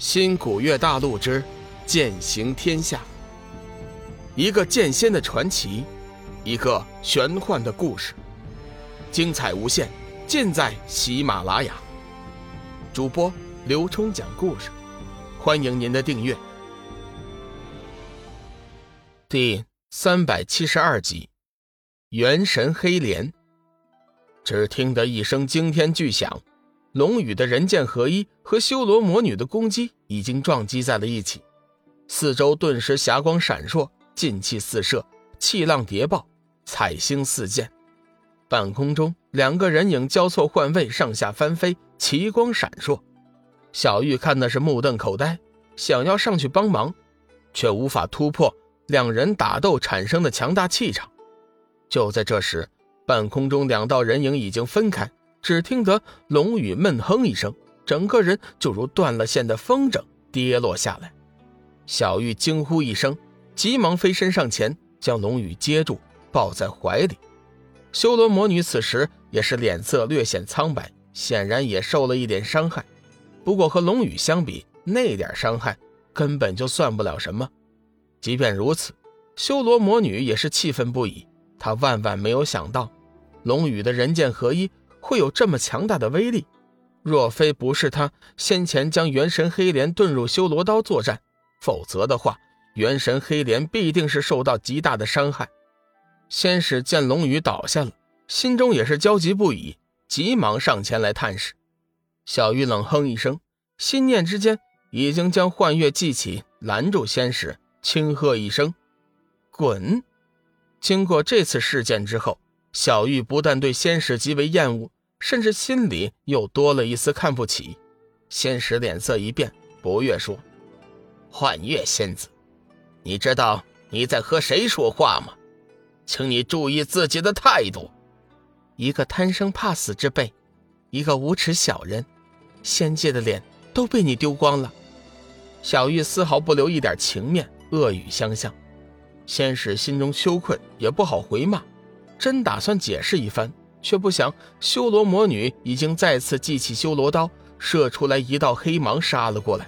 新古月大陆之剑行天下，一个剑仙的传奇，一个玄幻的故事，精彩无限，尽在喜马拉雅。主播刘冲讲故事，欢迎您的订阅。第三百七十二集，元神黑莲。只听得一声惊天巨响。龙宇的人剑合一和修罗魔女的攻击已经撞击在了一起，四周顿时霞光闪烁，劲气四射，气浪叠爆，彩星四溅。半空中，两个人影交错换位，上下翻飞，奇光闪烁。小玉看的是目瞪口呆，想要上去帮忙，却无法突破两人打斗产生的强大气场。就在这时，半空中两道人影已经分开。只听得龙宇闷哼一声，整个人就如断了线的风筝跌落下来。小玉惊呼一声，急忙飞身上前，将龙宇接住，抱在怀里。修罗魔女此时也是脸色略显苍白，显然也受了一点伤害。不过和龙宇相比，那点伤害根本就算不了什么。即便如此，修罗魔女也是气愤不已。她万万没有想到，龙宇的人剑合一。会有这么强大的威力，若非不是他先前将元神黑莲遁入修罗刀作战，否则的话，元神黑莲必定是受到极大的伤害。先是见龙宇倒下了，心中也是焦急不已，急忙上前来探视。小玉冷哼一声，心念之间已经将幻月记起，拦住仙使，轻喝一声：“滚！”经过这次事件之后。小玉不但对仙使极为厌恶，甚至心里又多了一丝看不起。仙使脸色一变，不悦说：“幻月仙子，你知道你在和谁说话吗？请你注意自己的态度。一个贪生怕死之辈，一个无耻小人，仙界的脸都被你丢光了。”小玉丝毫不留一点情面，恶语相向。仙使心中羞愧，也不好回骂。真打算解释一番，却不想修罗魔女已经再次记起修罗刀，射出来一道黑芒杀了过来。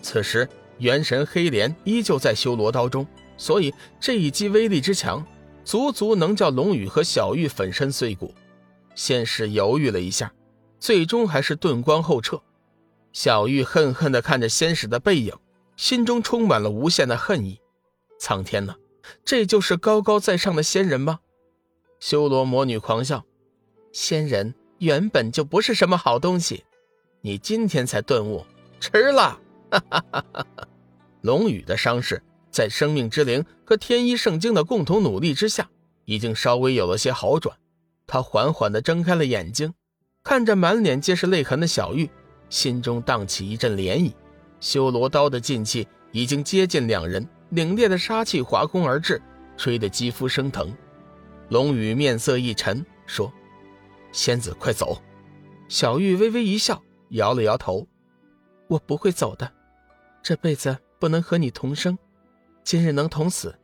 此时元神黑莲依旧在修罗刀中，所以这一击威力之强，足足能叫龙宇和小玉粉身碎骨。先是犹豫了一下，最终还是遁光后撤。小玉恨恨地看着仙使的背影，心中充满了无限的恨意。苍天呐，这就是高高在上的仙人吗？修罗魔女狂笑：“仙人原本就不是什么好东西，你今天才顿悟，迟了。”哈哈哈哈哈龙宇的伤势在生命之灵和天一圣经的共同努力之下，已经稍微有了些好转。他缓缓地睁开了眼睛，看着满脸皆是泪痕的小玉，心中荡起一阵涟漪。修罗刀的劲气已经接近两人，凛冽的杀气划空而至，吹得肌肤生疼。龙宇面色一沉，说：“仙子，快走。”小玉微微一笑，摇了摇头：“我不会走的，这辈子不能和你同生，今日能同死，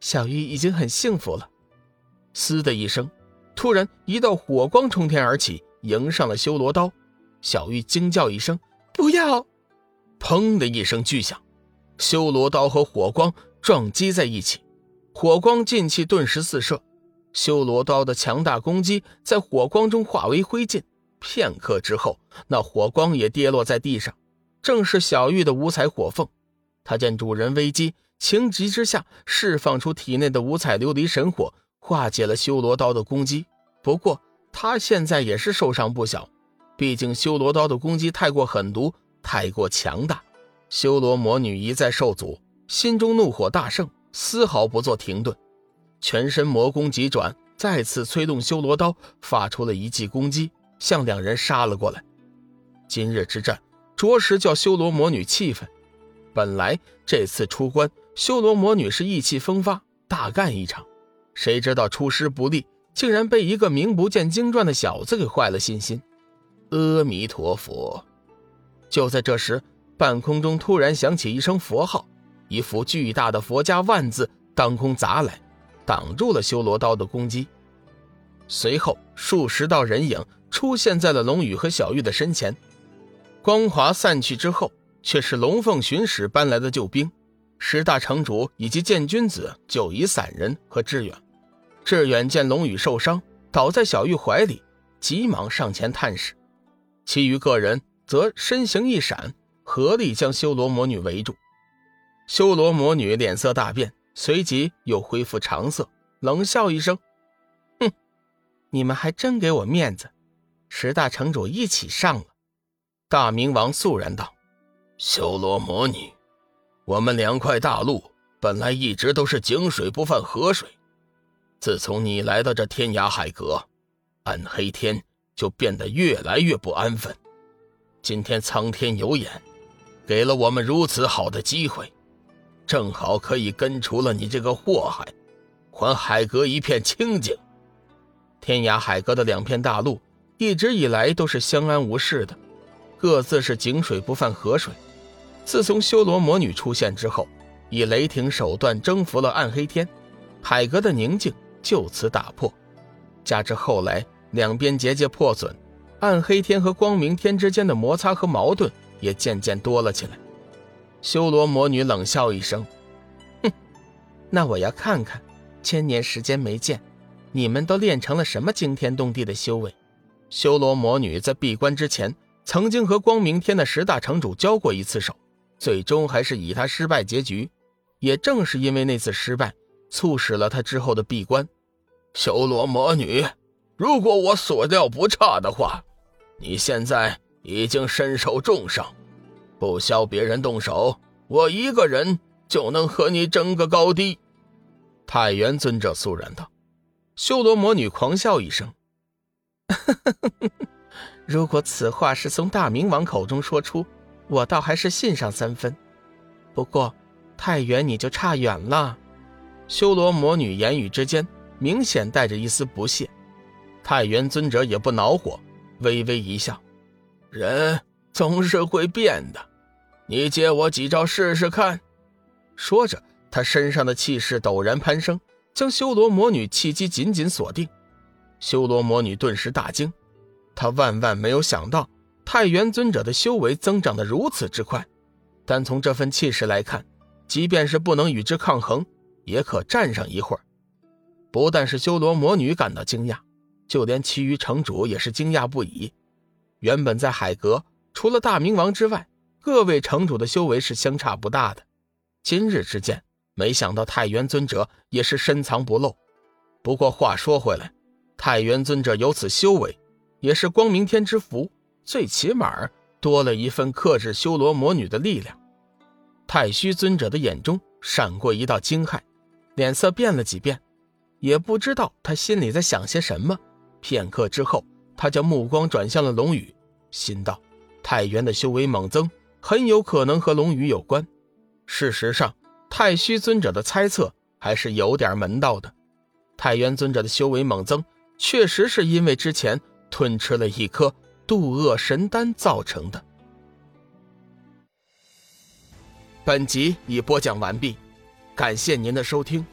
小玉已经很幸福了。”嘶的一声，突然一道火光冲天而起，迎上了修罗刀。小玉惊叫一声：“不要！”砰的一声巨响，修罗刀和火光撞击在一起，火光劲气顿时四射。修罗刀的强大攻击在火光中化为灰烬，片刻之后，那火光也跌落在地上。正是小玉的五彩火凤，他见主人危机，情急之下释放出体内的五彩琉璃神火，化解了修罗刀的攻击。不过他现在也是受伤不小，毕竟修罗刀的攻击太过狠毒，太过强大。修罗魔女一再受阻，心中怒火大盛，丝毫不做停顿。全身魔功急转，再次催动修罗刀，发出了一记攻击，向两人杀了过来。今日之战，着实叫修罗魔女气愤。本来这次出关，修罗魔女是意气风发，大干一场，谁知道出师不利，竟然被一个名不见经传的小子给坏了信心。阿弥陀佛！就在这时，半空中突然响起一声佛号，一幅巨大的佛家万字当空砸来。挡住了修罗刀的攻击，随后数十道人影出现在了龙宇和小玉的身前。光华散去之后，却是龙凤巡使搬来的救兵。十大城主以及剑君子九夷散人和志远。志远见龙宇受伤，倒在小玉怀里，急忙上前探视。其余个人则身形一闪，合力将修罗魔女围住。修罗魔女脸色大变，随即又恢复常色，冷笑一声：“哼，你们还真给我面子。十大城主一起上了。”大明王肃然道：“修罗魔女。”我们两块大陆本来一直都是井水不犯河水，自从你来到这天涯海阁，暗黑天就变得越来越不安分。今天苍天有眼，给了我们如此好的机会，正好可以根除了你这个祸害，还海阁一片清净。天涯海阁的两片大陆一直以来都是相安无事的，各自是井水不犯河水。自从修罗魔女出现之后，以雷霆手段征服了暗黑天，海阁的宁静就此打破。加之后来两边结界破损，暗黑天和光明天之间的摩擦和矛盾也渐渐多了起来。修罗魔女冷笑一声：“哼，那我要看看，千年时间没见，你们都练成了什么惊天动地的修为。”修罗魔女在闭关之前，曾经和光明天的十大城主交过一次手。最终还是以他失败结局，也正是因为那次失败，促使了他之后的闭关。修罗魔女，如果我所料不差的话，你现在已经身受重伤，不消别人动手，我一个人就能和你争个高低。太元尊者肃然道。修罗魔女狂笑一声：“ 如果此话是从大明王口中说出。”我倒还是信上三分，不过太原你就差远了。修罗魔女言语之间明显带着一丝不屑，太元尊者也不恼火，微微一笑：“人总是会变的，你借我几招试试看。”说着，他身上的气势陡然攀升，将修罗魔女气机紧紧锁定。修罗魔女顿时大惊，她万万没有想到。太元尊者的修为增长的如此之快，单从这份气势来看，即便是不能与之抗衡，也可战上一会儿。不但是修罗魔女感到惊讶，就连其余城主也是惊讶不已。原本在海阁，除了大明王之外，各位城主的修为是相差不大的。今日之见，没想到太元尊者也是深藏不露。不过话说回来，太元尊者有此修为，也是光明天之福。最起码多了一份克制修罗魔女的力量。太虚尊者的眼中闪过一道惊骇，脸色变了几变，也不知道他心里在想些什么。片刻之后，他将目光转向了龙宇，心道：太元的修为猛增，很有可能和龙宇有关。事实上，太虚尊者的猜测还是有点门道的。太元尊者的修为猛增，确实是因为之前吞吃了一颗。渡厄神丹造成的。本集已播讲完毕，感谢您的收听。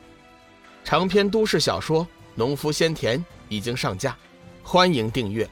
长篇都市小说《农夫先田》已经上架，欢迎订阅。